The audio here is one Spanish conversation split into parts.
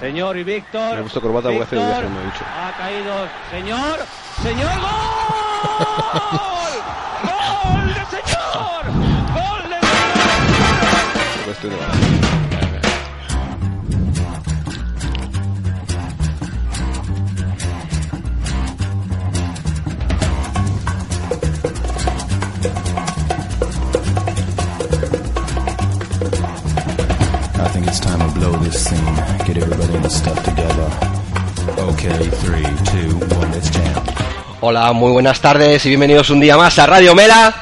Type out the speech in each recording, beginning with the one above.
Señor y Víctor. Me ha puesto corbata, voy a hacer un viaje, me he dicho. Ha caído. Señor. Señor. ¡Gol! ¡Gol de señor! ¡Gol de señor! This scene. Get everybody in the stuff together. Okay, three, two, one, let's jam. Hola, muy buenas tardes y bienvenidos un día más a Radio Mela.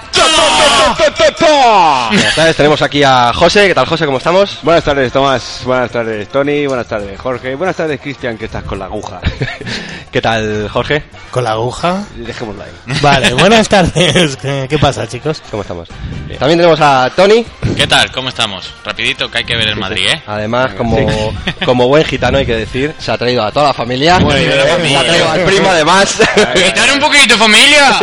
Buenas tardes, tenemos aquí a José. ¿Qué tal, José? ¿Cómo estamos? Buenas tardes, Tomás. Buenas tardes, Tony. Buenas tardes, Jorge. Buenas tardes, Cristian, que estás con la aguja. ¿Qué tal, Jorge? ¿Con la aguja? Dejémosla ahí. Vale, buenas tardes. ¿Qué, pasa, chicos? ¿Cómo estamos? También tenemos a Tony. ¿Qué tal? ¿Cómo estamos? Rapidito que hay que ver el Madrid, ¿eh? Además, como, como buen gitano, hay que decir, se ha traído a toda la familia. Muy bien, se ha traído al primo, además. ¡Quitar un poquito, familia!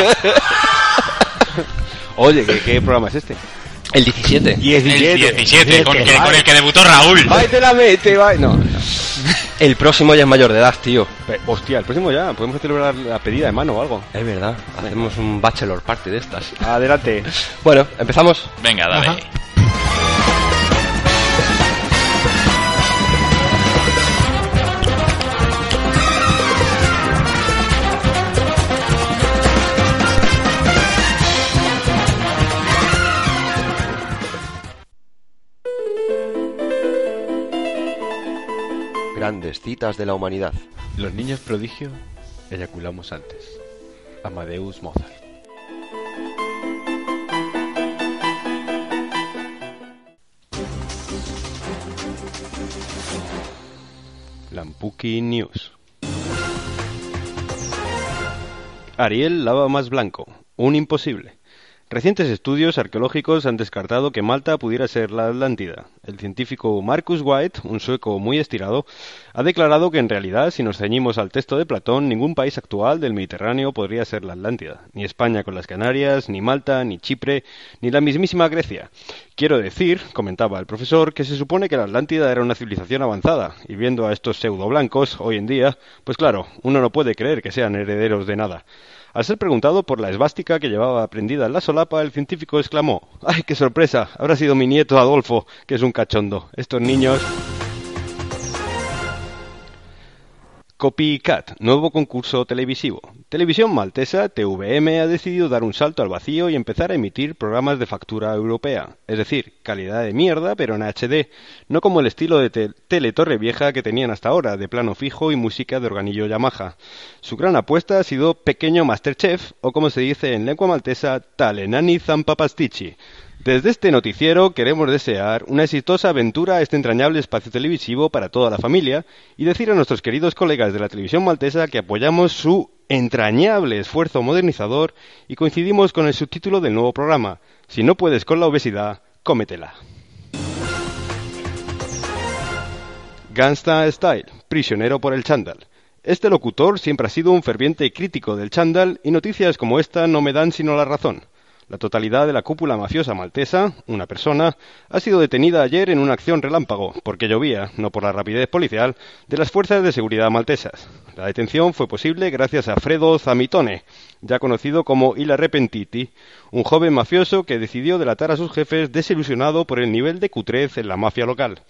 Oye, ¿qué, qué programa es este? El 17. El 17, con, que- con el que debutó Raúl. ¡Ay, te la mete! va! No, no. El próximo ya es mayor de edad, tío. Pe- Hostia, el próximo ya. Podemos celebrar la pedida de mano o algo. Es verdad. Hacemos un bachelor party de estas. Adelante. Bueno, empezamos. Venga, dale. Ajá. Grandes citas de la humanidad. Los niños prodigio eyaculamos antes. Amadeus Mozart. Lampuki News. Ariel lava más blanco. Un imposible. Recientes estudios arqueológicos han descartado que Malta pudiera ser la Atlántida. El científico Marcus White, un sueco muy estirado, ha declarado que en realidad, si nos ceñimos al texto de Platón, ningún país actual del Mediterráneo podría ser la Atlántida. Ni España con las Canarias, ni Malta, ni Chipre, ni la mismísima Grecia. Quiero decir, comentaba el profesor, que se supone que la Atlántida era una civilización avanzada, y viendo a estos pseudo blancos hoy en día, pues claro, uno no puede creer que sean herederos de nada. Al ser preguntado por la esvástica que llevaba prendida en la solapa, el científico exclamó ¡Ay, qué sorpresa! Habrá sido mi nieto Adolfo, que es un cachondo. Estos niños... Copycat, nuevo concurso televisivo. Televisión Maltesa, TVM, ha decidido dar un salto al vacío y empezar a emitir programas de factura europea. Es decir, calidad de mierda, pero en HD. No como el estilo de te- Tele Torre Vieja que tenían hasta ahora, de plano fijo y música de organillo Yamaha. Su gran apuesta ha sido Pequeño Masterchef, o como se dice en lengua maltesa, Talenani Zampapastici. Desde este noticiero queremos desear una exitosa aventura a este entrañable espacio televisivo para toda la familia y decir a nuestros queridos colegas de la televisión maltesa que apoyamos su entrañable esfuerzo modernizador y coincidimos con el subtítulo del nuevo programa. Si no puedes con la obesidad, cómetela. Gangsta Style, prisionero por el chándal. Este locutor siempre ha sido un ferviente crítico del chándal y noticias como esta no me dan sino la razón. La totalidad de la cúpula mafiosa maltesa, una persona, ha sido detenida ayer en una acción relámpago, porque llovía, no por la rapidez policial, de las fuerzas de seguridad maltesas. La detención fue posible gracias a Fredo Zamitone, ya conocido como Il Arrepentiti, un joven mafioso que decidió delatar a sus jefes desilusionado por el nivel de cutrez en la mafia local.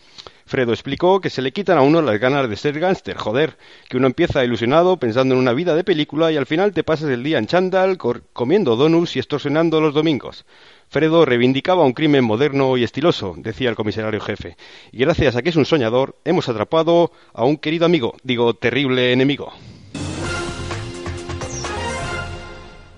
Fredo explicó que se le quitan a uno las ganas de ser gángster, joder, que uno empieza ilusionado pensando en una vida de película y al final te pasas el día en chándal, comiendo donuts y extorsionando los domingos. Fredo reivindicaba un crimen moderno y estiloso, decía el comisario jefe, y gracias a que es un soñador, hemos atrapado a un querido amigo, digo, terrible enemigo.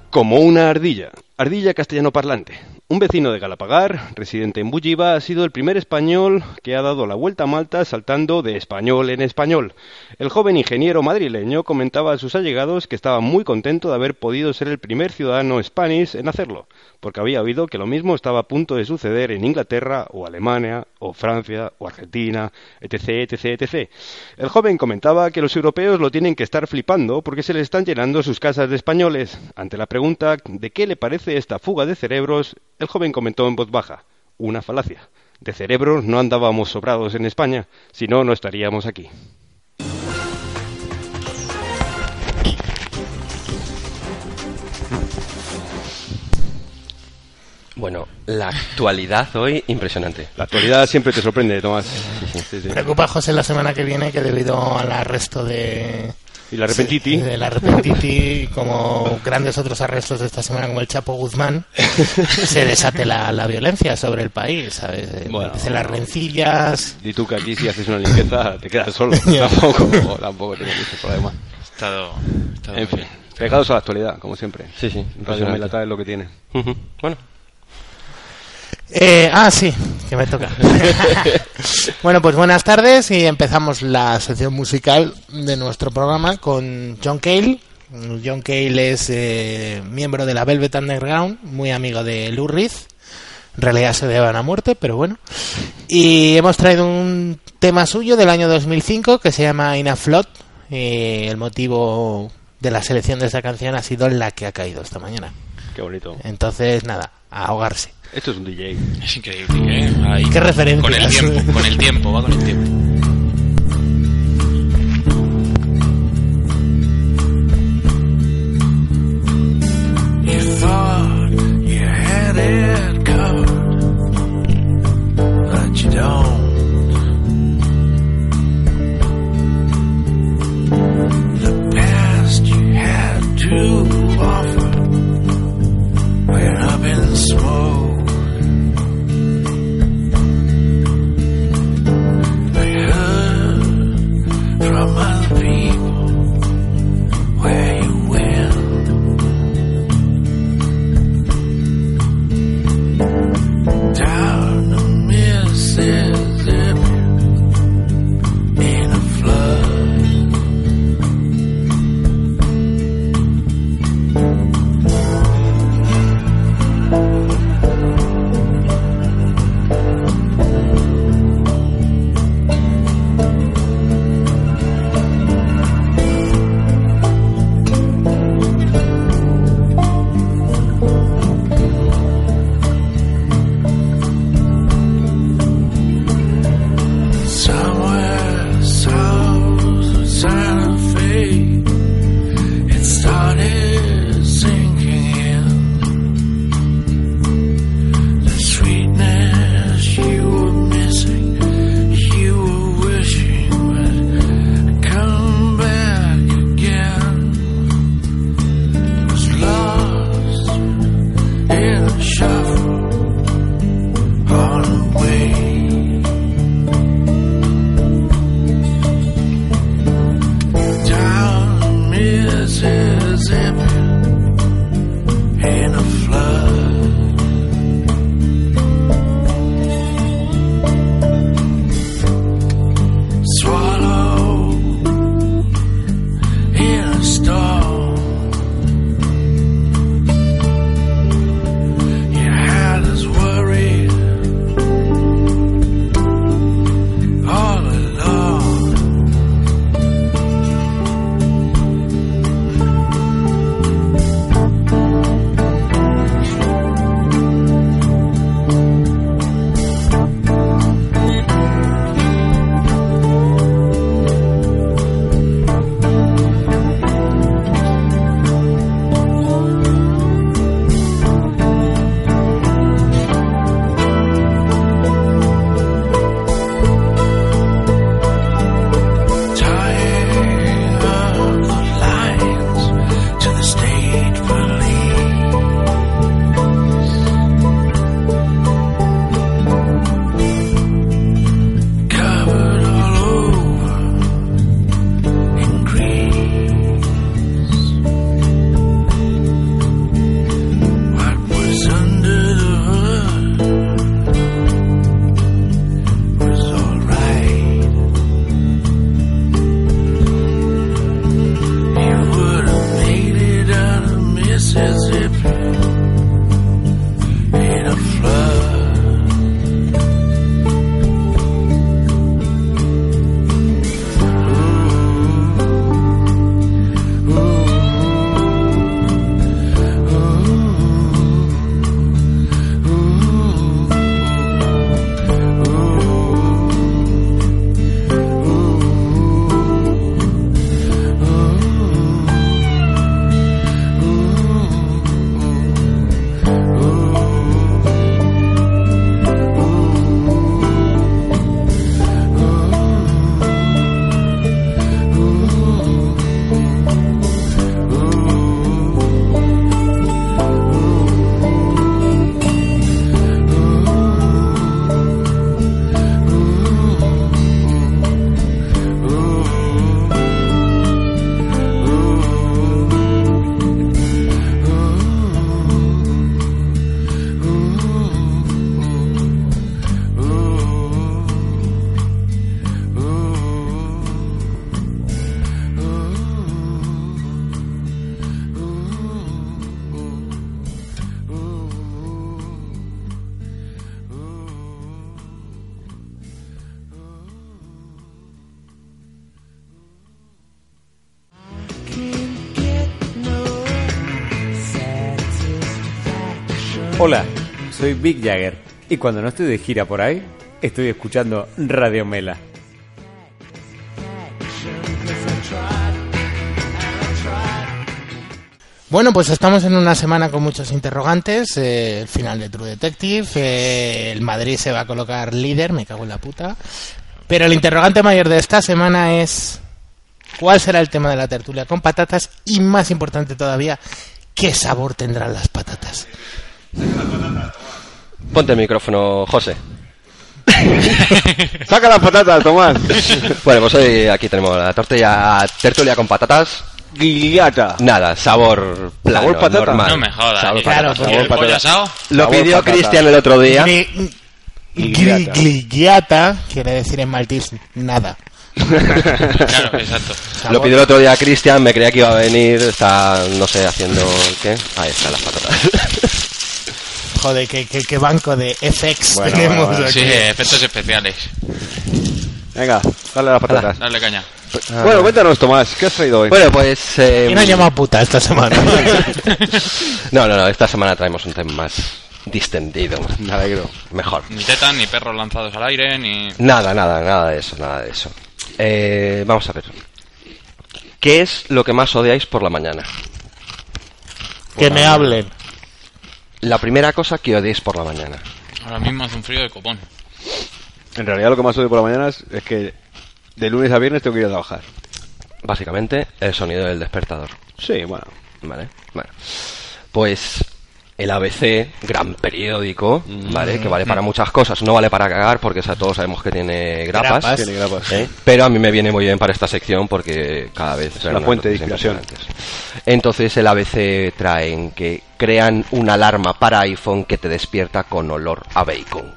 Como una ardilla, ardilla castellano parlante. Un vecino de Galapagar, residente en Bulliva, ha sido el primer español que ha dado la vuelta a Malta saltando de español en español. El joven ingeniero madrileño comentaba a sus allegados que estaba muy contento de haber podido ser el primer ciudadano spanish en hacerlo, porque había oído que lo mismo estaba a punto de suceder en Inglaterra o Alemania o Francia o Argentina, etc, etc, etc. El joven comentaba que los europeos lo tienen que estar flipando porque se le están llenando sus casas de españoles. Ante la pregunta de qué le parece esta fuga de cerebros, el joven comentó en voz baja una falacia. De cerebros no andábamos sobrados en España, si no, no estaríamos aquí. Bueno, la actualidad hoy impresionante. La actualidad siempre te sorprende, Tomás. Sí, sí. Preocupa José la semana que viene que debido al arresto de y la repentiti. De la repentiti, como grandes otros arrestos de esta semana, como el Chapo Guzmán, se desate la, la violencia sobre el país, ¿sabes? Bueno. Empiecen las rencillas... Y tú que aquí si haces una limpieza te quedas solo. Tampoco, tampoco tienes mucho problema. He estado, he estado En fin, pegados a la actualidad, como siempre. Sí, sí. Radio. Melata es lo que tiene. Ujú. Bueno, Eh, ah, sí, que me toca. bueno, pues buenas tardes y empezamos la sección musical de nuestro programa con John Cale. John Cale es eh, miembro de la Velvet Underground, muy amigo de Lou Reed. En realidad se deban a muerte, pero bueno. Y hemos traído un tema suyo del año 2005 que se llama In a Flood. Y el motivo de la selección de esta canción ha sido la que ha caído esta mañana. Qué bonito. Entonces, nada, a ahogarse. Esto es un DJ. Es increíble, ¿eh? Ahí, Qué referencias. Con el tiempo, con el tiempo, va con el tiempo. Soy Big Jagger y cuando no estoy de gira por ahí, estoy escuchando Radio Mela. Bueno, pues estamos en una semana con muchos interrogantes. eh, el final de True Detective. eh, el Madrid se va a colocar líder, me cago en la puta. Pero el interrogante mayor de esta semana es: ¿cuál será el tema de la tertulia con patatas? Y más importante todavía, ¿qué sabor tendrán las patatas? Ponte el micrófono, José. ¡Saca las patatas, Tomás! Bueno, pues hoy aquí tenemos la tortilla tertulia con patatas. Guillata. Nada, sabor plano, ¿Sabor patata? normal. No me jodas. Sabor ¿y- Claro, patata. porque ¿y el sabor patata. asado? Lo Sabor pidió patata. Cristian el otro día. Gligliata quiere decir en maltés nada. Claro, exacto. Sabor- Lo pidió el otro día Cristian, me creía que iba a venir, está, no sé, haciendo... ¿Qué? Ahí están las patatas. Joder, qué, qué- qué banco de FX Bueno, tenemos bueno, bueno. aquí. Sí, efectos especiales. Venga, dale las patatas. Dale caña. Bueno, cuéntanos, Tomás, ¿qué has traído hoy? Bueno, pues... eh, ¿Quién ha llamado puta esta semana? No, no, no, esta semana traemos un tema más distendido. Me alegro. Mejor. Ni tetas, ni perros lanzados al aire, ni... Nada, nada, nada de eso, nada de eso. Eh, vamos a ver. ¿Qué es lo que más odiáis por la mañana? que me hablen. La primera cosa que odiáis por la mañana. Ahora mismo hace un frío de copón. En realidad lo que más odio por la mañana es, es que de lunes a viernes tengo que ir a trabajar. Básicamente, el sonido del despertador. Sí, bueno. ¿Vale? Bueno. Pues el ABC, gran periódico, ¿vale? Que vale para muchas cosas. No vale para cagar porque o sea, todos sabemos que tiene grapas. Grapas. Tiene grapas. ¿eh? Pero a mí me viene muy bien para esta sección porque cada vez una fuente de inspiración. Entonces el ABC traen que crean una alarma para iPhone que te despierta con olor a bacon.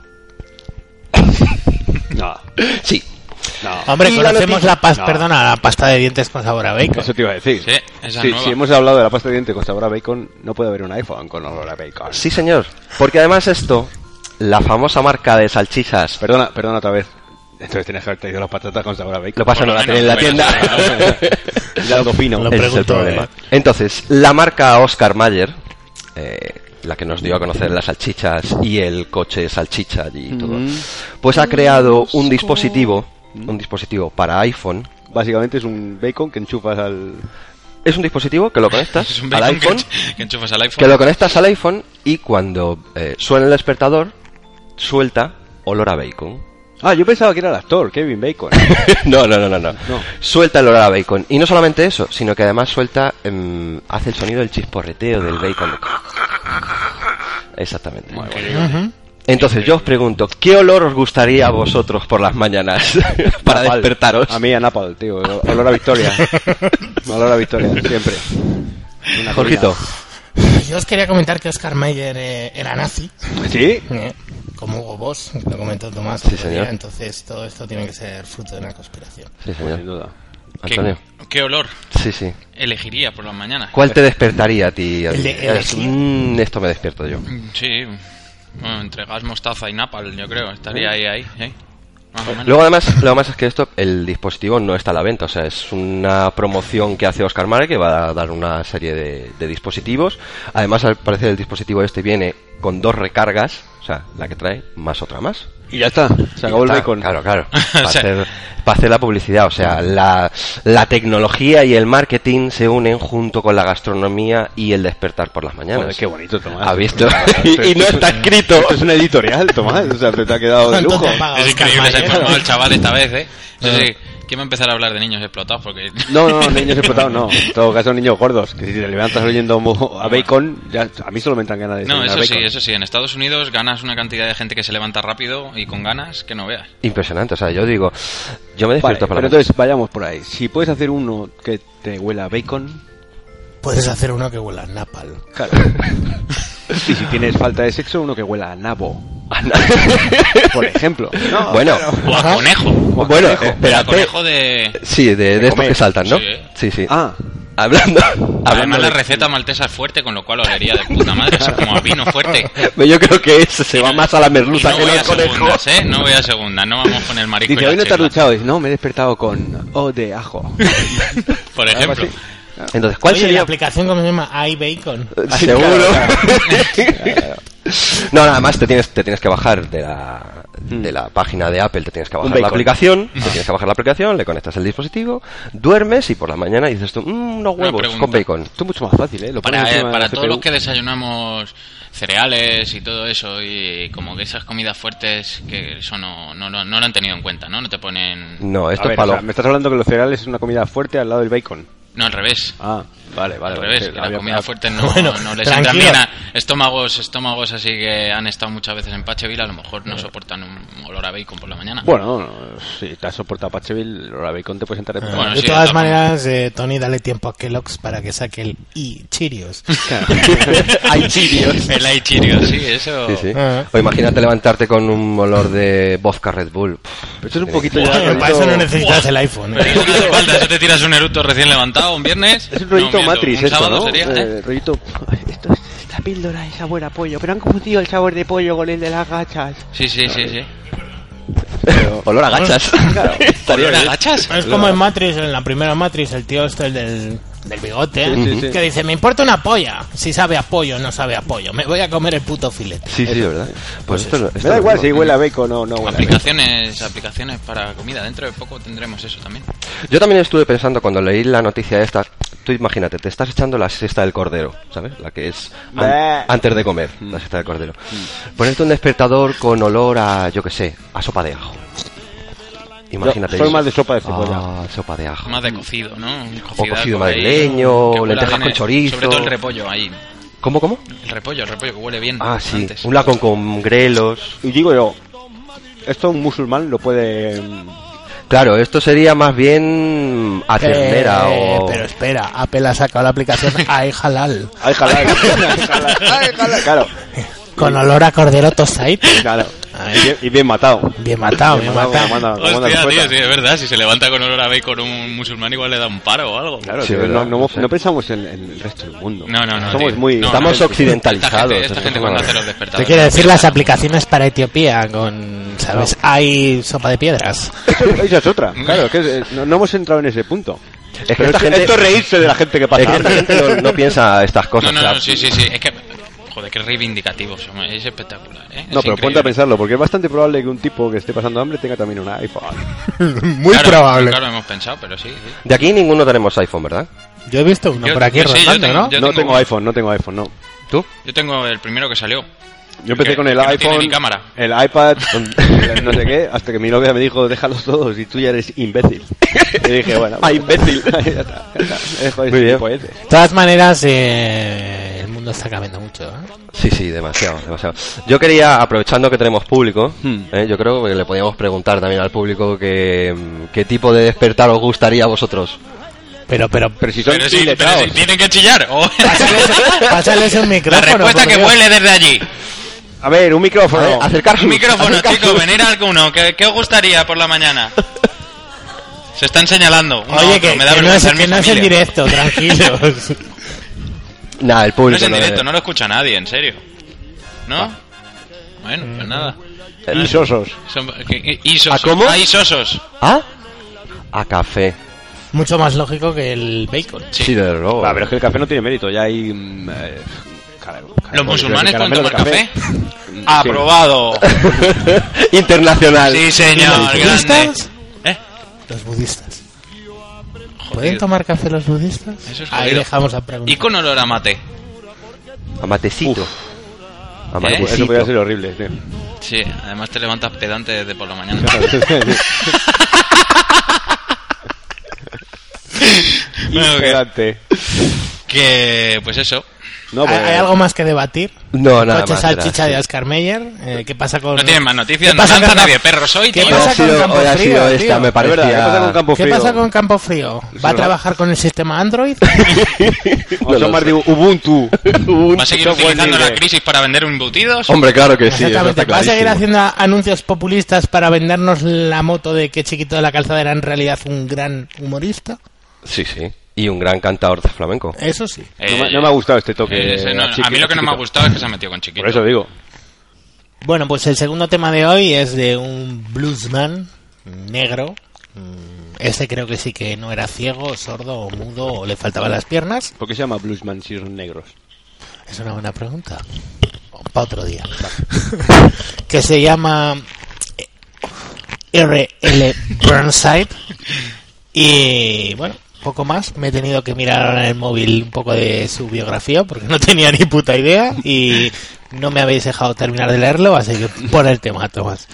No, Sí. No. Hombre, Y conocemos la, pasta, No. perdona, la pasta de dientes con sabor a bacon. Eso te iba a decir. Sí, esa Sí, nueva. si hemos hablado de la pasta de diente con sabor a bacon, no puede haber un iPhone con olor a bacon. Sí, señor. Porque además esto, la famosa marca de salchichas, Perdona, perdona otra vez. Entonces tienes que haber traído las patatas con sabor a bacon. lo pasa no la tienen en la tienda. Ya lo fino. Lo Ese es el problema. eh. Entonces, la marca Oscar Mayer, eh, la que nos dio a conocer las salchichas y el coche salchicha y todo, pues ha creado un dispositivo, un dispositivo para iPhone. Básicamente es un bacon que enchufas al... Es un dispositivo que lo conectas Es un al iPhone, que enchufas al iPhone. que lo conectas al iPhone y cuando eh, suena el despertador, suelta olor a bacon. Ah, yo pensaba que era el actor, Kevin Bacon. no, no, no, no, no, No. Suelta el olor a bacon. Y no solamente eso, sino que además suelta, em, hace el sonido del chisporreteo del bacon. Exactamente. Ujú. Entonces yo os pregunto, ¿qué olor os gustaría a vosotros por las mañas para Napal. despertaros? A mí a Napal, tío. Olor a victoria. olor a victoria, siempre. Una Jorgito, Yo os quería comentar que Oscar Mayer eh, era nazi. ¿Sí? eh, como Hugo Boss, lo comentó Tomás. Sí, señor. entonces todo esto tiene que ser fruto de una conspiración. sí Sin señor. duda. ¿Qué, Antonio, qué olor sí, sí. elegiría por las mañanas? ¿Cuál te despertaría a ti? El de- Es- elegir. mm, esto me despierto yo. Sí, bueno, entre gas, mostaza y napal, yo creo. Estaría ahí, ahí. Luego además, lo más es que esto, el dispositivo no está a la venta, o sea, es una promoción que hace Oscar Mare que va a dar una serie de, de dispositivos. Además, al parecer el dispositivo este viene con dos recargas, o sea, la que trae más otra más. Y ya está. Se acabó el bacon. Claro, claro. Para, O sea- hacer, para hacer la publicidad. O sea, la, la tecnología y el marketing se unen junto con la gastronomía y el despertar por las mañanas. Joder, qué bonito, Tomás. ¿Ha visto? Y, y no está es- escrito. Esto es una editorial, Tomás. O sea, te ha quedado de ¿Cuánto lujo. Es increíble, se ha informado el chaval esta vez, ¿eh? Eso Ah. sí, ¿quién va a empezar a hablar de niños explotados? Porque... No, no, niños explotados no. En todo caso, niños gordos. Que si te levantas oyendo a bacon, ya, a mí solo me entran ganas de No, eso sí, bacon. eso sí. En Estados Unidos ganas una cantidad de gente que se levanta rápido y con ganas que no veas. Impresionante. O sea, yo digo, yo me Vale, despierto por pero la mañana. entonces vayamos por ahí. Si puedes hacer uno que te huela a bacon, Puedes hacer uno que huela a napal. claro. y si tienes falta de sexo, uno que huela a nabo. Por ejemplo. No, bueno, O a conejo. bueno, O a espérate. conejo de... Sí, de, de, estos que saltan, ¿no? Sí. Sí, sí. Ah, Hablando, hablando Además la receta maltesa es fuerte, con lo cual olería de puta madre, así como a vino fuerte. Yo creo que ese se va más a la merluza no que voy no conejo. segundas, ¿eh? No voy a segundas, no vamos con el marico y dice, hoy no te has duchado. Dice, no, me he despertado con O de ajo. Por ejemplo. Entonces, ¿cuál Oye, la sería? aplicación cómo se llama? iBacon. Seguro. Claro, claro. No, nada más te tienes, te tienes que bajar de la, de la página de Apple, te tienes que bajar la aplicación, te tienes que bajar la aplicación, le conectas el dispositivo, duermes y por la mañana dices tú, "Mm, unos huevos con bacon. Esto es mucho más fácil, ¿eh? Lo Para, de para la todos los que desayunamos cereales y todo eso, y como que esas comidas fuertes, que eso no, no, no, no lo han tenido en cuenta, ¿no? No te ponen... No, esto A ver, es palo. o sea, me estás hablando que los cereales es una comida fuerte al lado del bacon. No, al revés. Ah, vale, vale. al vale, revés, sí, que la había- comida fuerte no, Bueno, no les entra bien a estómagos, estómagos así que han estado muchas veces en Pacheville, a lo mejor no soportan un olor a bacon por la mañana. Bueno, no, si te has soportado Pacheville, la bacon te puedes entrar de puta Bueno, de sí, todas maneras, eh, Tony, dale tiempo a Kellogg's para que saque el i Cheerios. Hay chirios. El aichirio, sí, eso... Sí, sí. Ah. O imagínate levantarte con un olor de vodka Red Bull. Pero Esto es un poquito ya... Bueno, para eso no necesitas el iPhone. ¿eh? eso no eso te tiras un eruto recién levantado un viernes. Es un rollito Matrix un esto, sábado ¿no? sería, ¿eh? Eh, rollito... Esto es- esta píldora es sabor a pollo, pero han confundido el sabor de pollo con el de las gachas. Sí, sí, sí, sí. olor a gachas. Estaría ¿Olor a gachas? Es como en Matrix, en la primera Matrix, el tío este el del, del bigote, Sí, sí, sí. que dice, me importa una polla. Si sabe a pollo, no sabe a pollo. Me voy a comer el puto filete. Sí, sí, ¿verdad? Pues esto, esto Me da igual si huele a bacon o no huele a bacon. Aplicaciones, aplicaciones para comida. Dentro de poco tendremos eso también. Yo también estuve pensando cuando leí la noticia esta, tú imagínate, te estás echando la siesta del cordero, ¿sabes? La que es an- antes de comer, la siesta del cordero. Ponerte un despertador con olor a, yo que sé, a sopa de ajo. Imagínate. Yo soy más de sopa de cebolla. Ah, sopa de ajo. Más de cocido, ¿no? O cocido madrileño, lentejas con eh. chorizo. Sobre todo el repollo ahí. ¿Cómo, cómo? El repollo, el repollo que huele bien. Ah, sí. antes. Un lacón con grelos. Y digo yo, esto un musulmán lo puede... Claro, esto sería más bien a ternera Eh, o... Pero espera, Apple ha sacado la aplicación iHalal ¡Ay, jalá! ¡Ay, jalá! ¡Ay, jalá! Claro, con olor a cordero tostadito. claro. A Y bien, y bien matado. Bien matado, bien como matado. como manda Hostia, tío, sí, es verdad. Si se levanta con olor a bacon un musulmán, igual le da un paro o algo. Claro, Sí, verdad, no, no- no sé. no pensamos en, en el resto del mundo. No, no, no. Somos tío. muy... No, Estamos no. occidentalizados. Esta gente, esta gente es cuando una- hace los Te despertadores. quiero decir las aplicaciones para Etiopía con, ¿sabes? Hay sopa de piedras. Esa es otra. Claro, es que eh, no, no hemos entrado en ese punto. Es que Pero esta es gente- esto es reírse de la gente que Es pasa. que esta gente no, no piensa estas No, cosas. no, o sea, no, sí, sí, sí. Es que, joder, qué reivindicativos. Es espectacular, ¿eh? No, Es pero ponte a pensarlo, porque es bastante probable que un tipo que esté pasando hambre tenga también un iPhone. Muy Claro, probable. Claro, hemos pensado, pero sí. sí. De aquí ninguno tenemos iPhone, ¿verdad? Yo he visto uno Yo- por aquí yo sí, yo rondando, tengo- ¿no? yo no tengo iPhone, no tengo iPhone, no. ¿Tú? Yo tengo el primero que salió. Yo empecé Que- con el no iPhone, ni cámara. el iPad, no sé qué, hasta que mi novia me dijo, déjalos todos y tú ya eres imbécil. y dije, bueno, Ah, imbécil. ya está, ya está. Es Muy bien. De todas maneras, eh, el mundo está cambiando mucho. ¿eh? Sí, sí, demasiado, demasiado. Yo quería, aprovechando que tenemos público, Hmm. eh, yo creo que le podíamos preguntar también al público que, qué tipo de despertar os gustaría a vosotros. Pero, pero, Pero si son Pero si, pero si tienen que chillar. o- pásales un La micrófono. respuesta por que Dios. huele desde allí. A ver, un micrófono. A ver, acercarse Un micrófono, acercarse. chicos, venir alguno. ¿Qué, ¿Qué os gustaría por la mañana? Se están señalando. uno a Oye, otro, que, me da que no es, que no es en directo, tranquilos. Nah, el No público. es en no directo, debe- no lo escucha nadie, en serio. ¿No? Bueno, pues nada. Y sosos. Son, que- isos. ¿A cómo? Ah, isosos. ¿Ah? A café. Mucho más lógico que el bacon. Sí. Sí, desde luego. Va, pero es que el café no tiene mérito, ya hay... mm, eh, caramelo- Los musulmanes pueden tomar café. Sí. Aprobado. Internacional. Sí, señor. ¿Los grande. budistas? ¿Eh? Los budistas. ¿Pueden tomar café los budistas? Eso es Ahí dejamos la pregunta. Y con olor a mate. A matecito. A ¿Eh? matecito. Eso podría ser horrible, tío. Sí, además te levantas pedante desde por la mañana. Bueno, que- Espérate. Que, pues eso. No, ¿Hay, pues, hay algo más que debatir? No, nada Coche más. salchicha de. Oscar Meyer. Eh, ¿Qué pasa con.? No tienen más noticias, ¿Qué no pasa lanza con- nadie perros hoy, ¿Qué tío. Hoy ha pasa con sido- Campo hoy ha Frío, sido tío? esta, me verdad, ¿qué parecía. pasa con Campo ¿Qué Frío? pasa con Campo Frío? ¿Va a trabajar con el sistema Android? O más de Ubuntu. ¿Va a seguir utilizando la crisis para vender embutidos? Hombre, claro que sí. eso Exactamente. está ¿Va a seguir haciendo anuncios populistas para vendernos la moto de que Chiquito de la Calzada era en realidad un gran humorista? Sí, sí. Y un gran cantador de flamenco. Eso sí. No me, no me ha gustado este toque. Eh, ese no- a chiqui- a mí lo que no me ha chiquito. gustado es que se ha metido con chiquito. Por eso digo. Bueno, pues el segundo tema de hoy es de un bluesman negro. Este creo que sí que no era ciego, sordo o mudo o le faltaban las piernas. ¿Por qué se llama Bluesman si son negros? Es una buena pregunta. para otro día. que se llama R.L. Burnside. Y bueno, poco más. Me he tenido que mirar en el móvil un poco de su biografía porque no tenía ni puta idea y no me habéis dejado terminar de leerlo, así que por el tema, Tomás.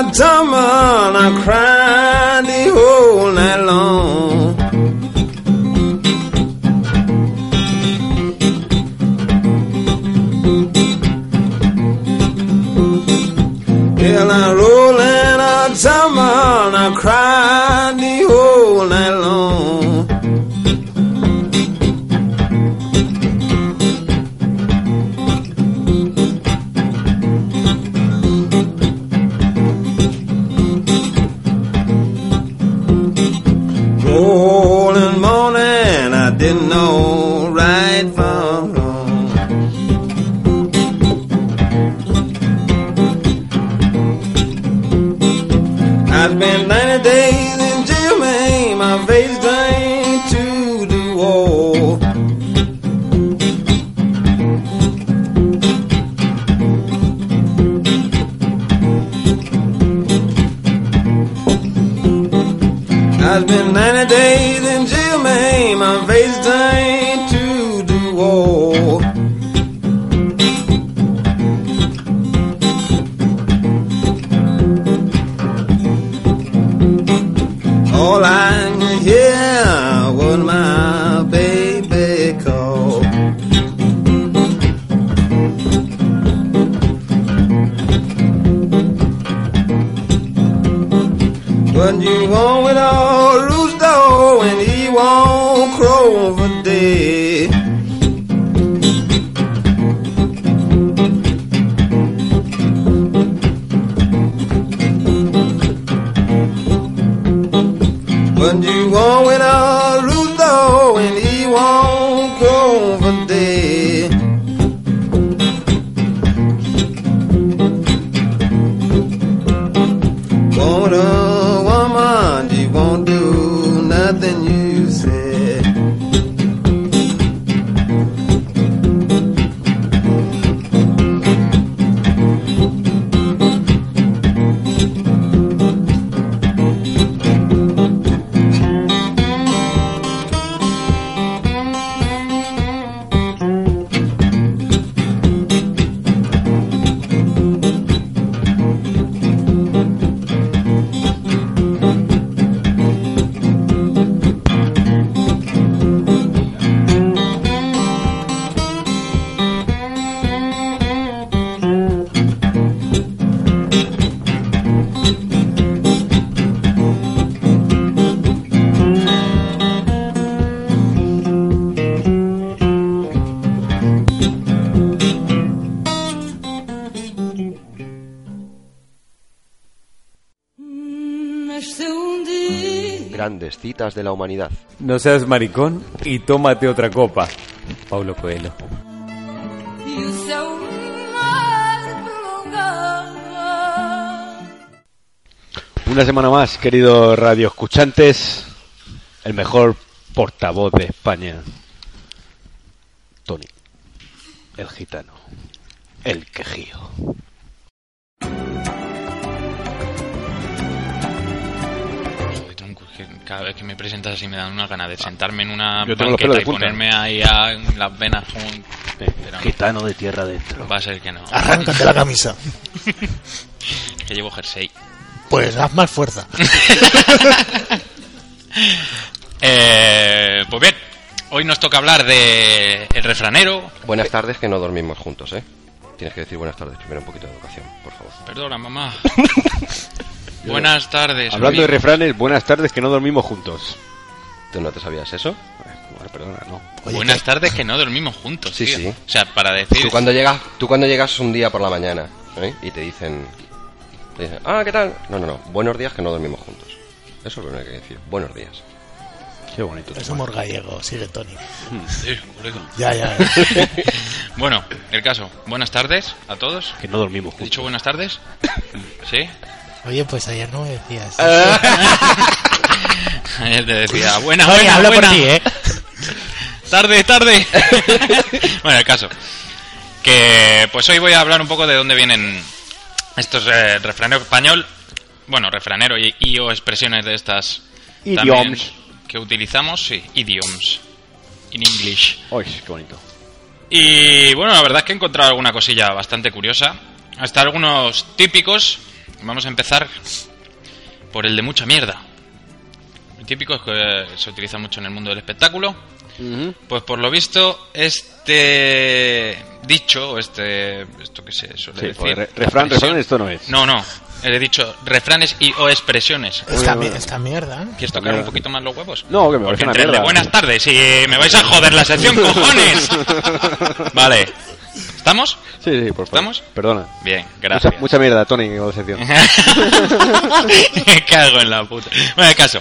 In, I tumble, I cry the whole night long. De la humanidad. No seas maricón y tómate otra copa. Paulo Coelho. Una semana más, queridos radioescuchantes, el mejor portavoz de España, Tony, el gitano, el quejío. Cada vez que me presentas así me dan una gana de sentarme en una Yo tengo los banqueta y ponerme ahí a las venas como... Eh, Pero no, Gitano de tierra adentro. va a ser que no. Arráncate la camisa. Que llevo jersey. Pues haz más fuerza. Eh, pues bien, hoy nos toca hablar de El refranero. Buenas tardes, que no dormimos juntos, ¿eh? Tienes que decir buenas tardes primero, un poquito de educación, por favor. Perdona, mamá. Buenas tardes. Hablando de refranes, buenas tardes que no dormimos juntos. ¿Tú no te sabías eso? Bueno, perdona, no. Oye, Buenas que- tardes que no dormimos juntos. Sí, tío. sí. O sea, para decir... Tú cuando llegas, tú cuando llegas un día por la mañana ¿eh? y te dicen, te dicen, ah, ¿qué tal? No, no, no, buenos días que no dormimos juntos. Eso es lo que hay que decir, buenos días. Qué bonito. Es humor gallego, sigue Tony. Sí, colega. Ya, ya. ya. Bueno, el caso. Buenas tardes a todos. Que no dormimos ¿He juntos. dicho buenas tardes? ¿Sí? Oye, pues ayer no me decías. Ayer te decía, buena, Oye, buena, hablo por buena. ti, ¿eh? Tarde, tarde. bueno, el caso. Que pues hoy voy a hablar un poco de dónde vienen estos eh, refranero español, bueno, refranero y, y o expresiones de estas Idioms. que utilizamos, sí, idioms in English. Uy, qué bonito. Y bueno, la verdad es que he encontrado alguna cosilla bastante curiosa. Hasta algunos típicos. Vamos a empezar por el de mucha mierda. El típico es que se utiliza mucho en el mundo del espectáculo. Pues por lo visto, este dicho, o este. Esto que se suele Sí, decir. pues, re- refrán, esto no es. No, no. He dicho refranes y o expresiones. Esta, mi- esta mierda. ¿Quieres tocar un poquito más los huevos? No, que me Porque parece una entre el de buenas tardes y me vais a joder la sección, cojones. Vale. ¿Estamos? Sí, sí, por favor. ¿Estamos? Perdona. Bien, gracias. Mucha, mucha mierda, Tony, en la sección. Me cago en la puta. Bueno, el caso.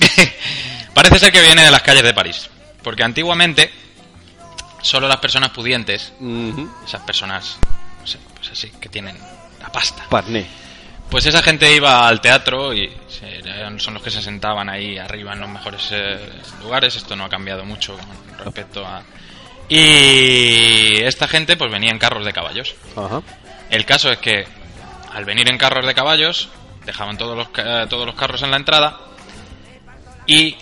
Parece ser que viene de las calles de París. Porque antiguamente, solo las personas pudientes, esas personas, no sé, pues así, que tienen la pasta, Parné. pues esa gente iba al teatro y son los que se sentaban ahí arriba en los mejores eh, lugares. Esto no ha cambiado mucho con respecto a. Y esta gente, pues venía en carros de caballos. Ajá. El caso es que al venir en carros de caballos dejaban todos los todos los carros en la entrada y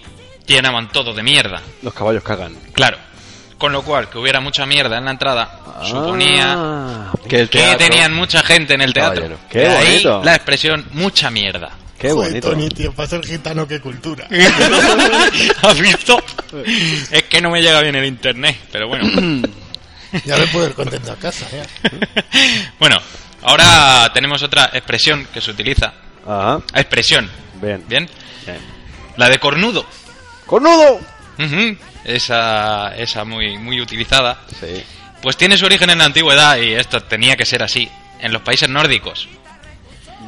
llenaban todo de mierda. Los caballos cagan. Claro. Con lo cual, que hubiera mucha mierda en la entrada suponía Ah, Que el que tenían mucha gente en el teatro. Qué De ahí la expresión mucha mierda. Qué Joder, bonito. Tony, tío, para ser gitano, qué cultura. ¿Has visto? Es que no me llega bien el internet, pero bueno. Ya me puedo ir contento a casa, ya. bueno, ahora tenemos otra expresión que se utiliza. Ajá. Expresión. Bien. ¿Bien? Bien. La de cornudo. ¡Cornudo! Ujú, Esa, esa muy, muy utilizada. Sí. Pues tiene su origen en la antigüedad y esto tenía que ser así. En los países nórdicos.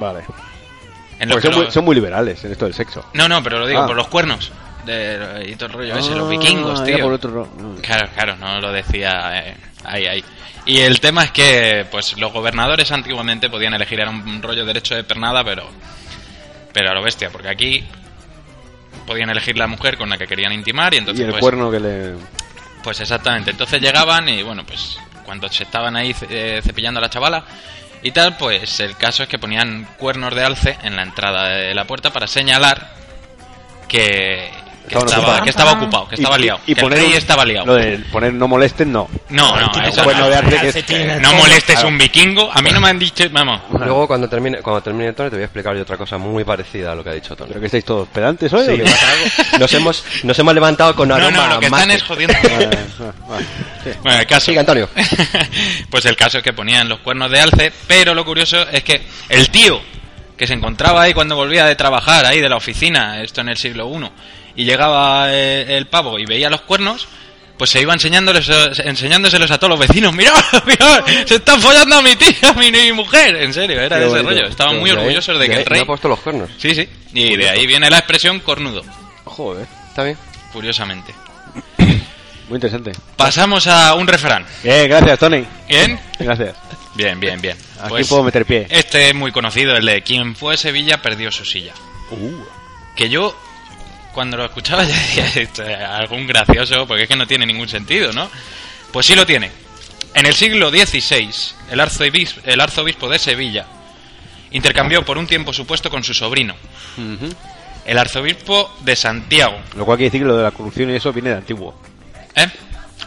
Vale. En los son, muy, los- son muy liberales en esto del sexo. No, no, pero lo digo Ah. por los cuernos. De, y todo el rollo ese, los Ah, vikingos, tío. por otro ro-. Claro, claro, no lo decía eh, ahí, ahí. Y el tema es que, pues, los gobernadores antiguamente podían elegir, era un rollo derecho de pernada, pero, pero a lo bestia, porque aquí podían elegir la mujer con la que querían intimar y entonces, Y el pues, cuerno que le... pues exactamente. Entonces llegaban y, bueno, pues, cuando se estaban ahí eh, cepillando a la chavala y tal, pues el caso es que ponían cuernos de alce en la entrada de la puerta para señalar que, que estaba, que estaba ocupado, que estaba Y- liado. Y, que poner el rey un- estaba liado. Lo de poner no molesten, no. No, no, Tipo, eso bueno, no. de arte que es- No molestes un vikingo. A mí no me han dicho, vamos. Luego cuando termine, cuando termine Tony te voy a explicar yo otra cosa muy parecida a lo que ha dicho Tony. ¿Pero que estáis todos pedantes hoy? Sí, o. Nos hemos, nos hemos levantado con No, aroma no, lo que están es jodiendo. Vale, ah, vale. Sí. Bueno, el caso. Sigue, Antonio. pues el caso es que ponían los cuernos de alce, pero lo curioso es que el tío que se encontraba ahí cuando volvía de trabajar, ahí de la oficina, esto en el siglo I, y llegaba eh, el pavo y veía los cuernos, pues se iba enseñándoles, enseñándoselos a todos los vecinos. ¡Mirad, mirad! ¡Se están follando a mi tía, a mi, mi mujer! En serio, era de ese rollo. Estaban muy orgullosos de que ahí el rey... ha puesto los cuernos. Sí, sí. Y de ahí viene la expresión cornudo, Joder, Está bien. curiosamente. muy interesante. Pasamos a un refrán. Bien, gracias, Tony. ¿Bien? Gracias. Bien, bien, bien. Aquí Pues, puedo meter pie. Este es muy conocido, el de quien fue a Sevilla perdió su silla. Uh. Que yo, cuando lo escuchaba, ya decía, "Esto es algún gracioso, porque es que no tiene ningún sentido, ¿no? Pues sí lo tiene. En el siglo XVI, el arzobispo, el arzobispo de Sevilla intercambió por un tiempo su puesto con su sobrino, el arzobispo de Santiago. Lo cual quiere decir que lo de la corrupción y eso viene de antiguo. ¿Eh?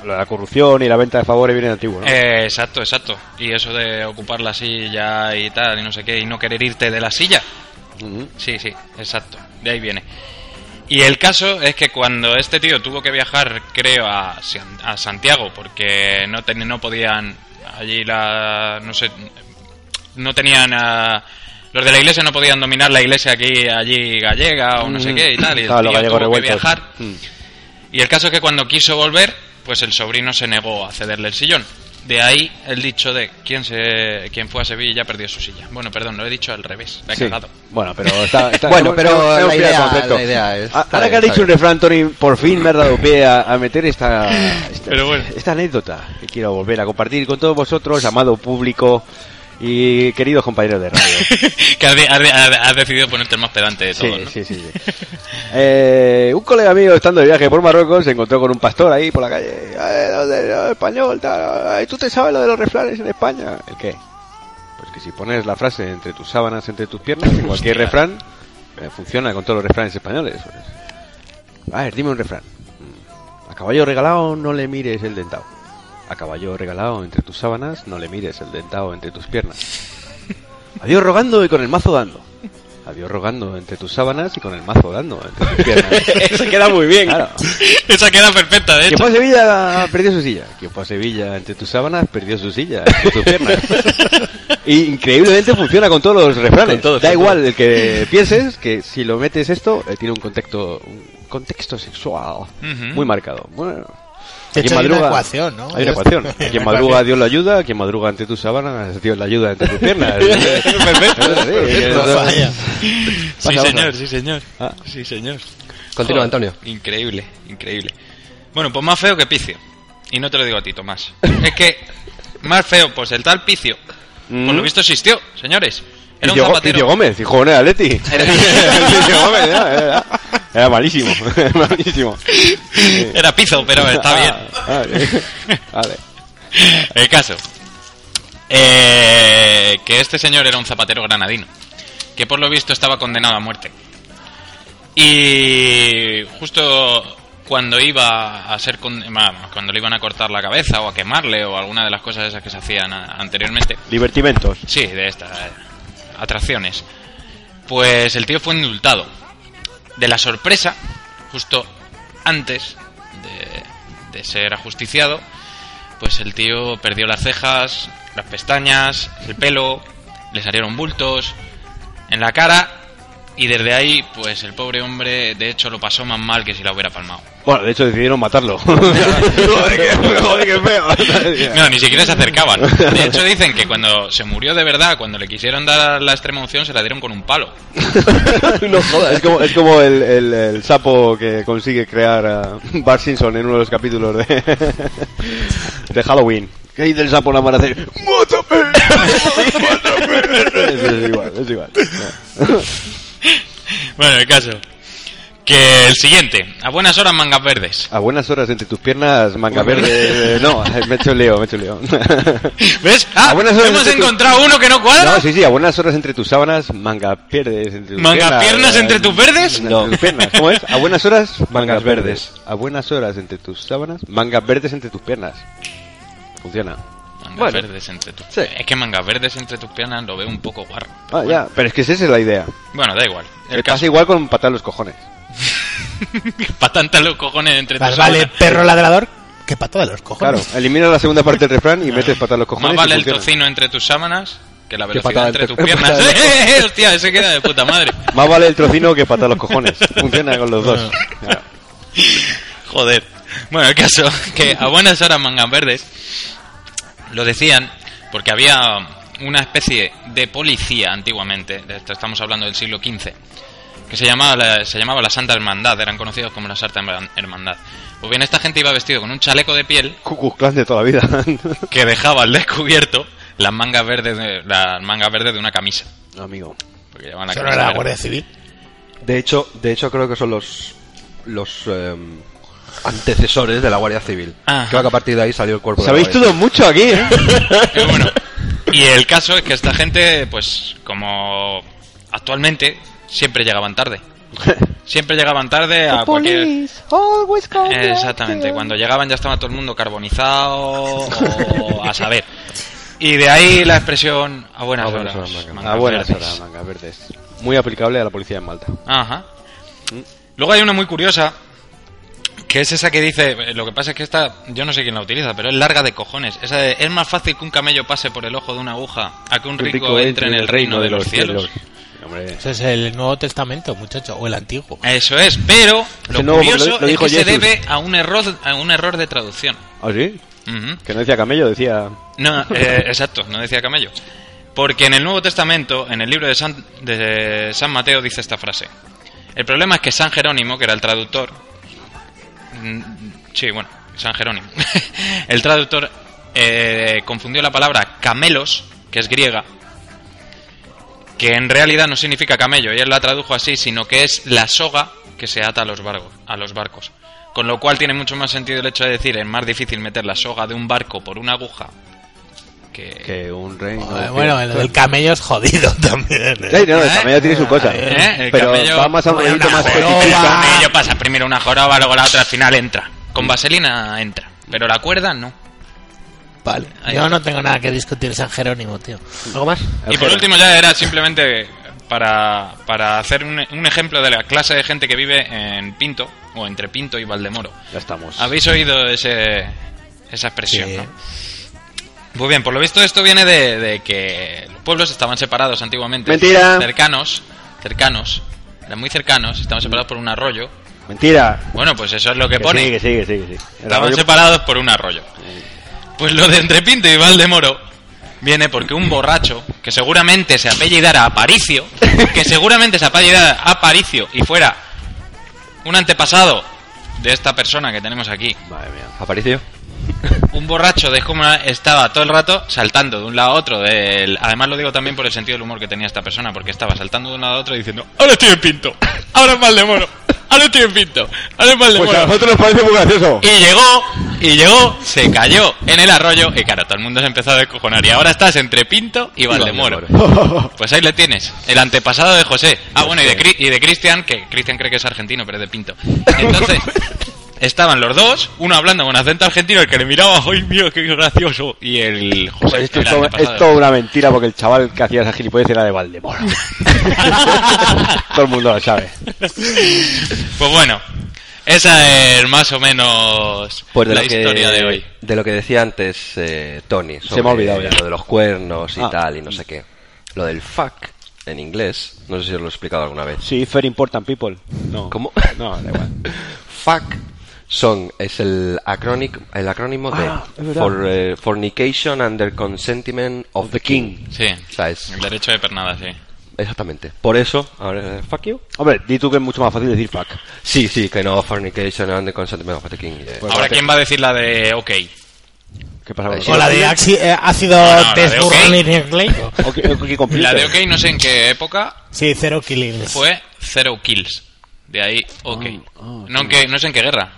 Lo de la corrupción y la venta de favores viene de antiguo, ¿no? Eh, exacto, exacto. Y eso de ocupar la silla y tal, y no sé qué, y no querer irte de la silla. Sí, sí, exacto. De ahí viene. Y el caso es que cuando este tío tuvo que viajar, creo, a, a Santiago, porque no, ten- no podían allí la... no sé, no tenían... ah, los de la iglesia no podían dominar la iglesia aquí, allí gallega o no sé qué y tal. Y el tío tuvo que viajar. Mm. Y el caso es que cuando quiso volver, pues el sobrino se negó a cederle el sillón. De ahí el dicho de quien se quien fue a Sevilla perdió su silla. Bueno, perdón, lo he dicho al revés, la he Sí. cagado. Bueno, pero está, está- Bueno, hemos- pero la idea- concepto. la idea es- Ahora que bien, ha dicho un refrán, Tony, por fin me has dado pie a, a meter esta, esta, Pero bueno. esta anécdota que quiero volver a compartir con todos vosotros, amado público y queridos compañeros de radio. que has, has has- decidido ponerte el más pedante de Sí, todos, ¿no? sí, sí, sí. Eh, un colega mío estando de viaje por Marruecos se encontró con un pastor ahí por la calle. "Eh, ¿dónde? No, español, tal. ¿Tú te sabes lo de los refranes en España? ¿El qué? Pues que si pones la frase entre tus sábanas, entre tus piernas, en cualquier refrán, eh, funciona con todos los refranes españoles. pues. A ver, dime un refrán. A caballo regalado no le mires el dentado. A caballo regalado entre tus sábanas no le mires el dentado entre tus piernas. Adiós rogando y con el mazo dando. Adiós rogando entre tus sábanas y con el mazo dando entre tus piernas. Eso queda muy bien. Claro. Esa queda perfecta, de Quien hecho. fue a Sevilla perdió su silla. Quien fue a Sevilla entre tus sábanas perdió su silla entre tus piernas. Y increíblemente funciona con todos los refranes. Con todos, da igual el que pienses que si lo metes esto eh, tiene un contexto un contexto sexual muy marcado. Bueno. De hecho, hay una ecuación, ¿no? Hay una ecuación. A quien madruga Dios lo ayuda, a quien madruga entre tus sábanas Dios le ayuda entre tus piernas. Perfecto. Sí, falla. Sí, señor, sí, señor. Ah. Sí, señor. Continúa, Joder, Antonio. Increíble, increíble. Bueno, pues más feo que Picio. Y no te lo digo a ti, Tomás. es que más feo, pues el tal Picio, por Mm. lo visto existió, señores. Era un zapatero. Gómez, hijo de Atleti. Picio Gómez, era, era- era malísimo, malísimo. Era Pizo, pero está bien. Ah, vale. El caso. Eh, que este señor era un zapatero granadino. Que por lo visto estaba condenado a muerte. Y justo cuando iba a ser con- cuando le iban a cortar la cabeza o a quemarle o alguna de las cosas esas que se hacían anteriormente Divertimentos. sí de estas eh, atracciones. Pues el tío fue indultado. De la sorpresa justo antes de, de ser ajusticiado pues el tío perdió las cejas las pestañas el pelo le salieron bultos en la cara y desde ahí pues el pobre hombre de hecho lo pasó más mal que si la hubiera palmado Bueno, de hecho decidieron matarlo. joder, qué, feo. No, ni siquiera se acercaban. De hecho, dicen que cuando se murió de verdad, cuando le quisieron dar la extrema unción, se la dieron con un palo. no jodas. Es como, es como el, el- el sapo que consigue crear a Bart Simpson en uno de los capítulos de, de Halloween. ¿Qué dice el sapo la hacer? ¡Mátame! ¡Mátame! Es, es igual, es igual. Bueno, el caso. Que el siguiente, a buenas horas mangas verdes. A buenas horas entre tus piernas, manga verde. No, me he hecho lío, me he hecho lío. ¿Ves? Ah, A buenas horas hemos tu- encontrado uno que no cuadra. No, sí, sí, a buenas horas entre tus sábanas, manga verdes entre tus ¿Manga piernas. piernas entre tus verdes? Entre tus piernas. ¿Cómo es? A buenas horas, Mangas verdes. A buenas horas entre tus sábanas, mangas verdes entre tus piernas. Funciona. Mangas Bueno. verdes entre tus Sí. Es que mangas verdes entre tus piernas lo veo un poco guarro. Ah, ya, pero es que esa es la idea. Bueno, da igual. El Me pasa caso. igual con patar los cojones. Para tantas los cojones entre Más tus vale sábanas. perro ladrador que pato de los cojones. Claro, elimina la segunda parte del refrán y metes patar los cojones. Más vale el tocino entre tus sábanas que la velocidad entre tus piernas. ¡Eh, Hostia, ese queda de puta madre. Más vale el trocino que patar los cojones. Funciona con los dos. Claro. Joder. Bueno, el caso, que a buenas horas mangas verdes lo decían porque había una especie de policía antiguamente, estamos hablando del siglo XV, que se llamaba, la, se llamaba la Santa Hermandad, eran conocidos como la Santa Hermandad. Pues bien, esta gente iba vestido con un chaleco de piel Klan de toda la vida. que dejaba al descubierto las mangas verdes de, las mangas verdes de una camisa. Amigo. Porque llevaban la Eso no era la. Guardia Civil. De hecho, de hecho creo que son los los em, antecesores de la Guardia Civil. Ajá. Creo que a partir de ahí salió el cuerpo Sabéis de la todo mucho aquí, ¿eh? Pero bueno, y el caso es que esta gente, pues como actualmente, siempre llegaban tarde. Siempre llegaban tarde a cualquier... Exactamente, cuando llegaban ya estaba todo el mundo carbonizado o a saber. Y de ahí la expresión a buenas, A buenas horas. manga. A buenas verdes. horas, mangas verdes. Muy aplicable a la policía en Malta. Ajá. Luego hay una muy curiosa, que es esa que dice, eh, lo que pasa es que esta, yo no sé quién la utiliza, pero es larga de cojones. Esa de, es más fácil que un camello pase por el ojo de una aguja a que un rico, entre en el reino de los cielos. Ese es el Nuevo Testamento, muchacho, o el Antiguo. Eso es, pero lo nuevo, curioso lo- lo es que se debe a un error, a un error de traducción. ¿Ah, sí? Que no decía camello, decía... No, eh, exacto, no decía camello. Porque en el Nuevo Testamento, en el libro de San, de San Mateo, dice esta frase. El problema es que San Jerónimo, que era el traductor... mm, Sí, bueno, San Jerónimo. el traductor eh, confundió la palabra camelos, que es griega, que en realidad no significa camello, y él la tradujo así, sino que es la soga que se ata a los barcos. A los barcos. Con lo cual tiene mucho más sentido el hecho de decir, es más difícil meter la soga de un barco por una aguja que... Que un rey... no Eh, decía. bueno, el del camello es jodido también. ¿eh? Sí, no, el camello tiene su cosa. ¿Eh? El Pero camello- va más a un una más joroba. fetichista. camello pasa primero una joroba, luego la otra al final entra. Con vaselina entra. Pero la cuerda no. Vale. Ahí Yo no tengo nada que discutir San Jerónimo, tío. ¿Algo más? Y por último ya era simplemente para, para hacer un, un ejemplo de la clase de gente que vive en Pinto, o entre Pinto y Valdemoro. Ya estamos. ¿Habéis oído ese, esa expresión? Sí. no? Muy bien, por lo visto esto viene de, de que los pueblos estaban separados antiguamente. Mentira. Cercanos, cercanos, eran muy cercanos, estaban separados por un arroyo. Mentira. Bueno, pues eso es lo que, Que pone. sí, que sí, que sí, que sí. El Estaban arroyo- separados por un arroyo. Pues lo de entre Pinto y Valdemoro viene porque un borracho, que seguramente se apellidara Aparicio, que seguramente se apellidara Aparicio y fuera un antepasado de esta persona que tenemos aquí, Madre mía. Aparicio. un borracho de cómo estaba todo el rato saltando de un lado a otro. Del... Además lo digo también por el sentido del humor que tenía esta persona, porque estaba saltando de un lado a otro diciendo, ahora estoy en Pinto, ahora en Valdemoro, ahora estoy en Pinto, ahora en Pues Valdemoro. a nosotros nos parece muy gracioso. Y llegó, y llegó, se cayó en el arroyo y claro, todo el mundo se empezó a descojonar. Y ahora estás entre Pinto y Valdemoro. Pues ahí le tienes, el antepasado de José. Ah, bueno, y de, Cri- y de Cristian, que Cristian cree que es argentino, pero es de Pinto. Entonces, estaban los dos, uno hablando con acento argentino, el que le miraba, ¡ay, mío, qué gracioso! Y el José, Pues esto el es todo, es todo una mentira porque el chaval que hacía esa gilipollez era de Valdemoro. todo el mundo lo sabe. Pues bueno, esa es más o menos Pues de la que, historia de hoy. de lo que decía antes eh, Tony, sobre me ha olvidado ya. lo de los cuernos y Ah. tal y no sé qué. Lo del fuck en inglés, no sé si os lo he explicado alguna vez. Sí, very important people. No. ¿Cómo? No, da igual. Fuck son es el acrónico el acrónimo de Ah, for, eh, fornication under consentiment of the king. Sí, O sea, es- el derecho de pernada, sí. exactamente. Por eso, ahora eh, fuck you. Hombre, di tú que es mucho más fácil decir fuck. Sí, sí, que no fornication under consentiment of the king. eh. Pues Ahora. ¿quién va a decir la de OK? ¿Qué pasa con la de ácido No, no, la de. Ok, ok, completo. La de OK no sé en qué época Sí, cero killings. fue Zero Kills. De ahí OK. ah, no, en qué- no sé en qué guerra.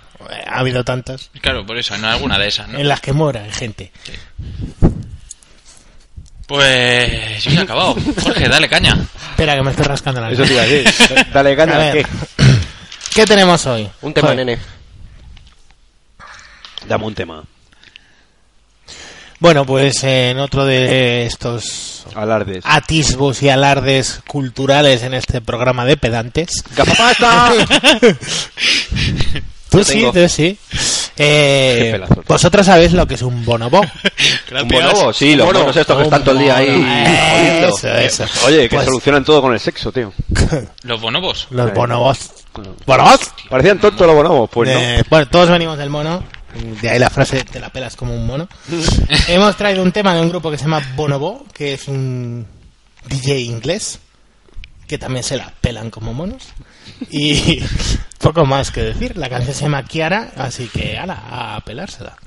Ha habido tantas. Claro, por eso, en alguna de esas, ¿no? En las que muera gente. Pues yo se he acabado. Jorge, dale caña. Espera, que me estoy rascando la Eso te iba a decir. Dale A gana. ver. ¿qué? ¿Qué tenemos hoy? Un tema, Joder. nene. Dame un tema. Bueno, pues eh, en otro de estos Alardes. atisbos y alardes culturales en este programa de pedantes. ¡Gafapasta! Tú Yo sí, tengo. tú sí. Eh, vosotros sabéis lo que es un bonobo. ¿Un bonobo? Sí, los monos estos que están todo el día ahí jodiendo. Eso, eso. Oye, que Pues, solucionan todo con el sexo, tío. Los bonobos. Los bonobos. ¿Bonobos? Parecían tontos los bonobos, pues no. Eh, Bueno, todos venimos del mono. De ahí la frase, te la pelas como un mono. Hemos traído un tema de un grupo que se llama Bonobo, que es un DJ inglés, que también se la pelan como monos. Y poco más que decir. La canción se llama así que ala, a pelársela.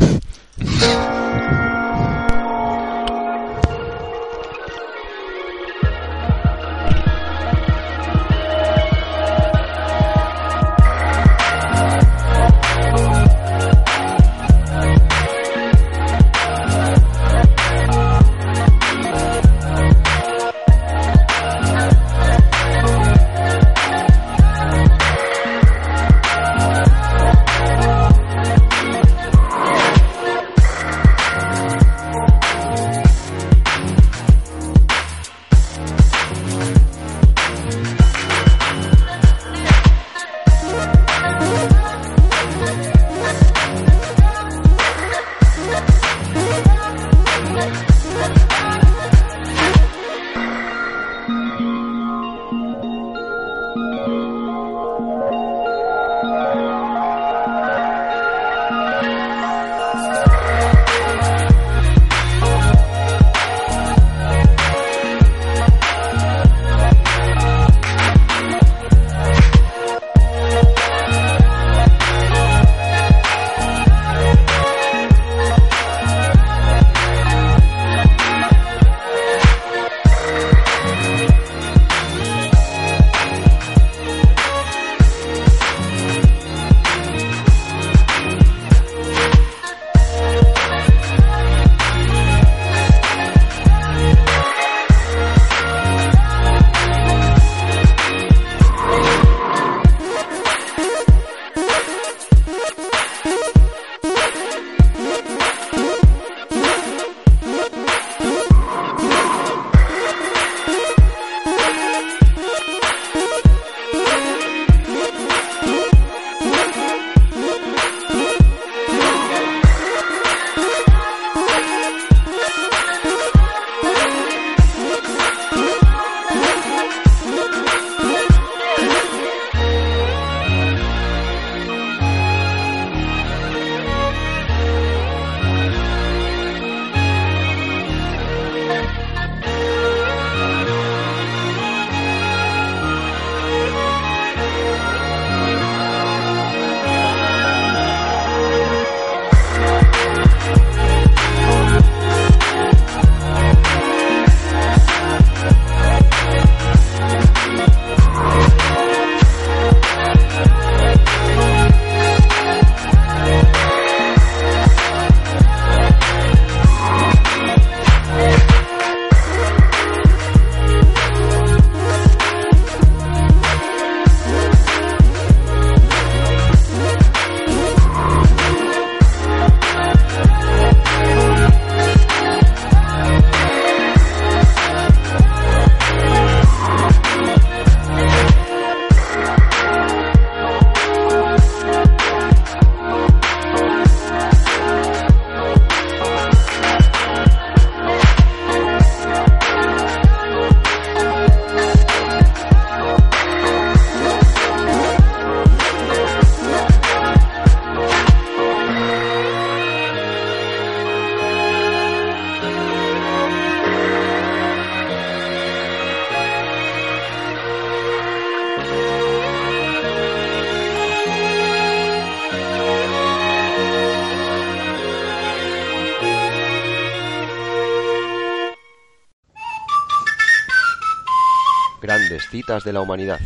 Jovencitas de la humanidad.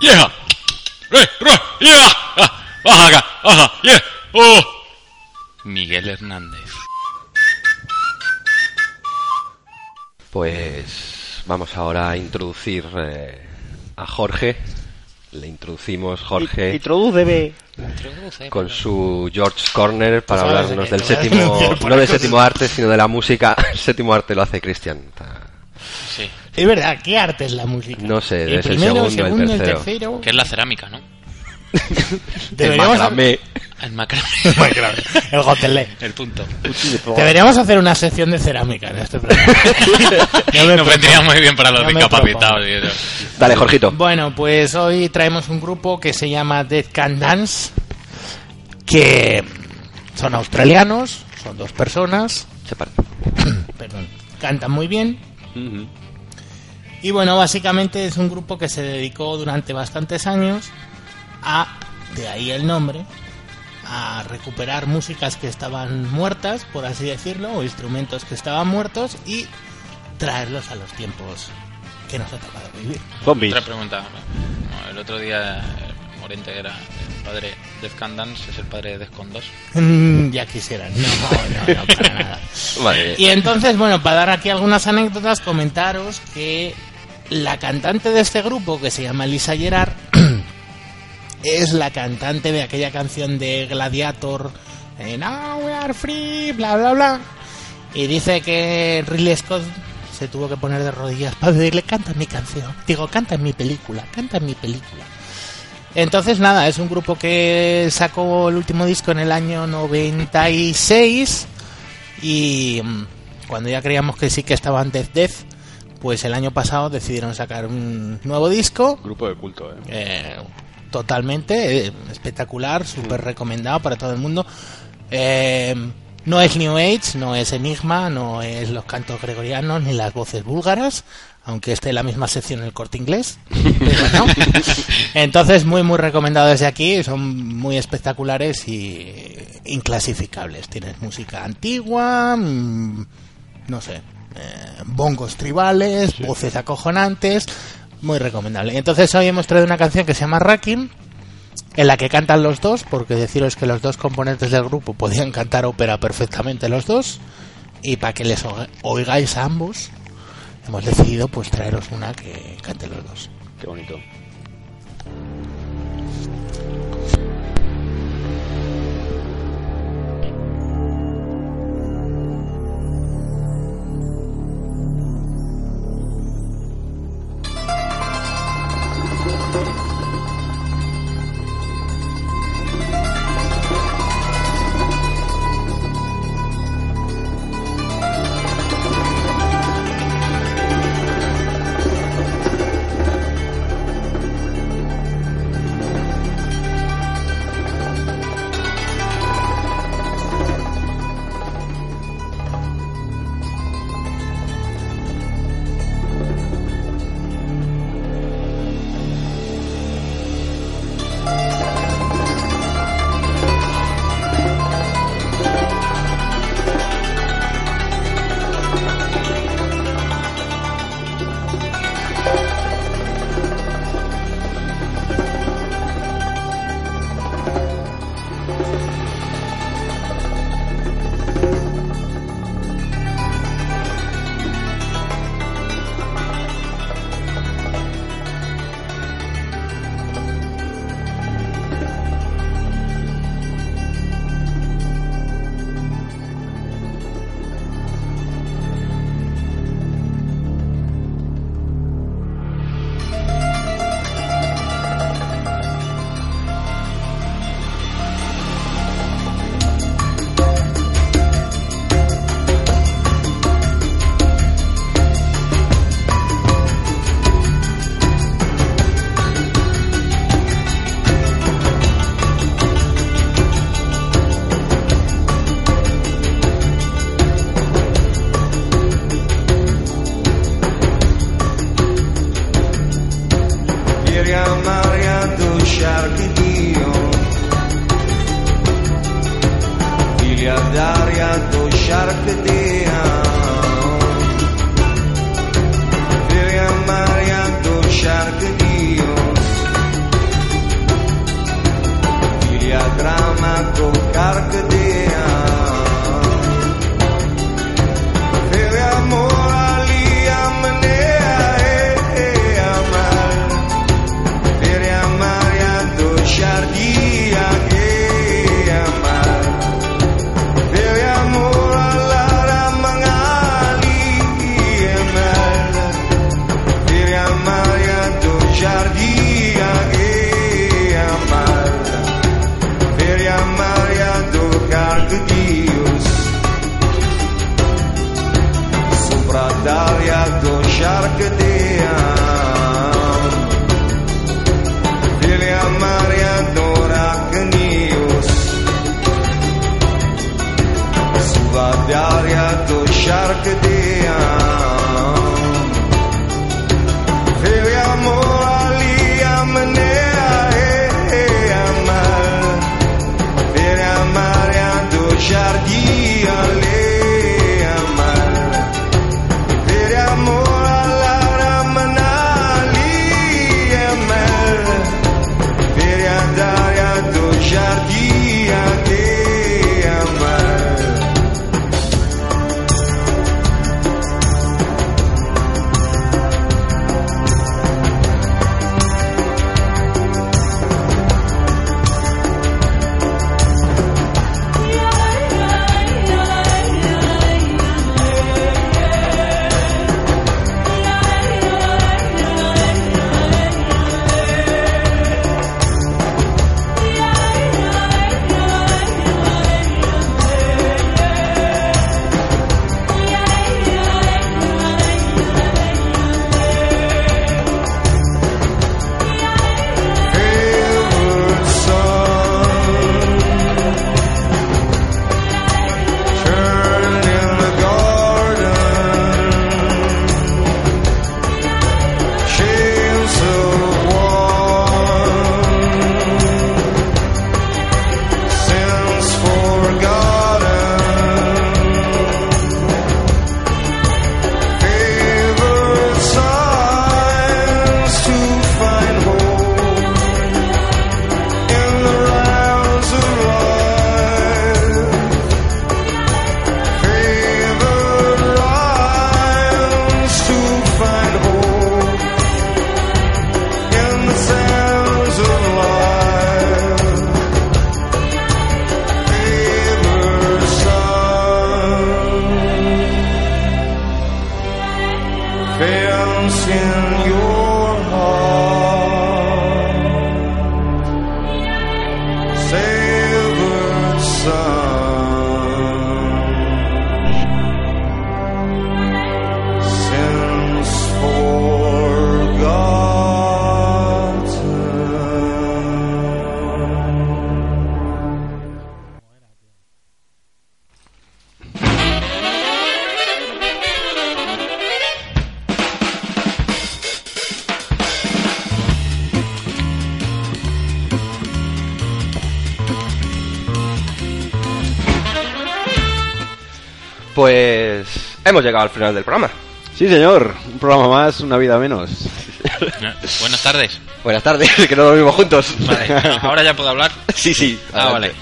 ¡Yeah! ¡Ah! ¡Oh! Miguel Hernández. Pues vamos ahora a introducir eh, a Jorge. Le introducimos Jorge Introdúceme. con su George Corner para Sabes hablarnos del séptimo, no del séptimo arte, sino de la música. El séptimo arte lo hace Cristian. Sí. Es verdad, ¿qué arte es la música? No sé, el es el primero, segundo, el segundo, el tercero. tercero. Que es la cerámica, ¿no? Deberíamos, macramé. El macramé. el gotelé. El punto. Deberíamos hacer una sección de cerámica en este programa. Me Nos vendría muy bien para los me discapacitados. Dale, Jorgito. Bueno, pues hoy traemos un grupo que se llama Dead Can Dance, que son australianos, son dos personas, Se perdón, cantan muy bien. Y bueno, básicamente es un grupo que se dedicó durante bastantes años a, de ahí el nombre, a recuperar músicas que estaban muertas, por así decirlo, o instrumentos que estaban muertos y traerlos a los tiempos que nos ha tocado vivir. Zombies. Otra pregunta. No, el otro día eh, Morente era el padre de Can Dance, es el padre de 2. Mm, ya quisieran, no, no, no, para nada. Vale. Y entonces, bueno, para dar aquí algunas anécdotas, comentaros que la cantante de este grupo, que se llama Lisa Gerard, es la cantante de aquella canción de Gladiator, Now we are free, bla, bla, bla. Y dice que Ridley Scott se tuvo que poner de rodillas para pedirle, canta mi canción. Digo, canta mi película, canta mi película. Entonces, nada, es un grupo que sacó el último disco en el año 96 y mm, cuando ya creíamos que sí que estaban Death Death, pues el año pasado decidieron sacar un nuevo disco, Grupo de culto, ¿eh? eh, totalmente eh, espectacular, súper recomendado para todo el mundo. Eh, no es New Age, no es Enigma, no es los cantos gregorianos ni las voces búlgaras, aunque esté en la misma sección el corte inglés. pero no. Entonces, muy, muy recomendado desde aquí. Son muy espectaculares y inclasificables. Tienes música antigua, mm, no sé, eh, bongos tribales, voces acojonantes. Muy recomendable. Entonces, hoy hemos traído una canción que se llama Racking en la que cantan los dos, porque deciros que los dos componentes del grupo podían cantar ópera perfectamente los dos, y para que les oiga- oigáis a ambos, hemos decidido pues traeros una que cante los dos. Qué bonito. şarkı değil Meryem Meryem dur şarkı drama dur şarkı hemos llegado al final del programa. Sí, señor. Un programa más, una vida menos. Buenas tardes. Buenas tardes, que no dormimos juntos. Vale, ahora ya puedo hablar. Sí, sí. Ah, vale.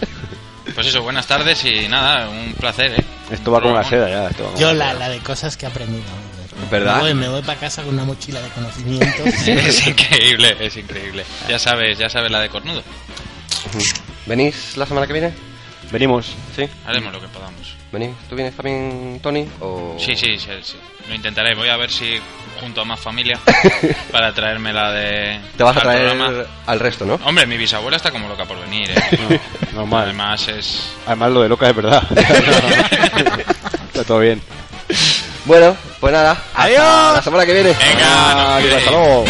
Pues eso, buenas tardes y nada, un placer, ¿eh? Esto va como la Programón. seda ya. Esto va Yo la la, de cosas que he aprendido. ¿Verdad? Me voy, me voy para casa con una mochila de conocimientos. Es increíble, es increíble. Ya sabes, ya sabes la de cornudo. ¿Venís la semana que viene? Venimos. Sí. Haremos lo que podamos. ¿Venís? ¿Tú vienes también, Tony? O... Sí, sí, sí, sí. Lo intentaré. Voy a ver si junto a más familia para traerme la de. Te vas a traer programa. al resto, ¿no? Hombre, mi bisabuela está como loca por venir, ¿eh? No, normal. Además es. Además, lo de loca es verdad. Está todo bien. Bueno, pues nada. Adiós. Hasta la semana que viene. Venga, no hasta luego.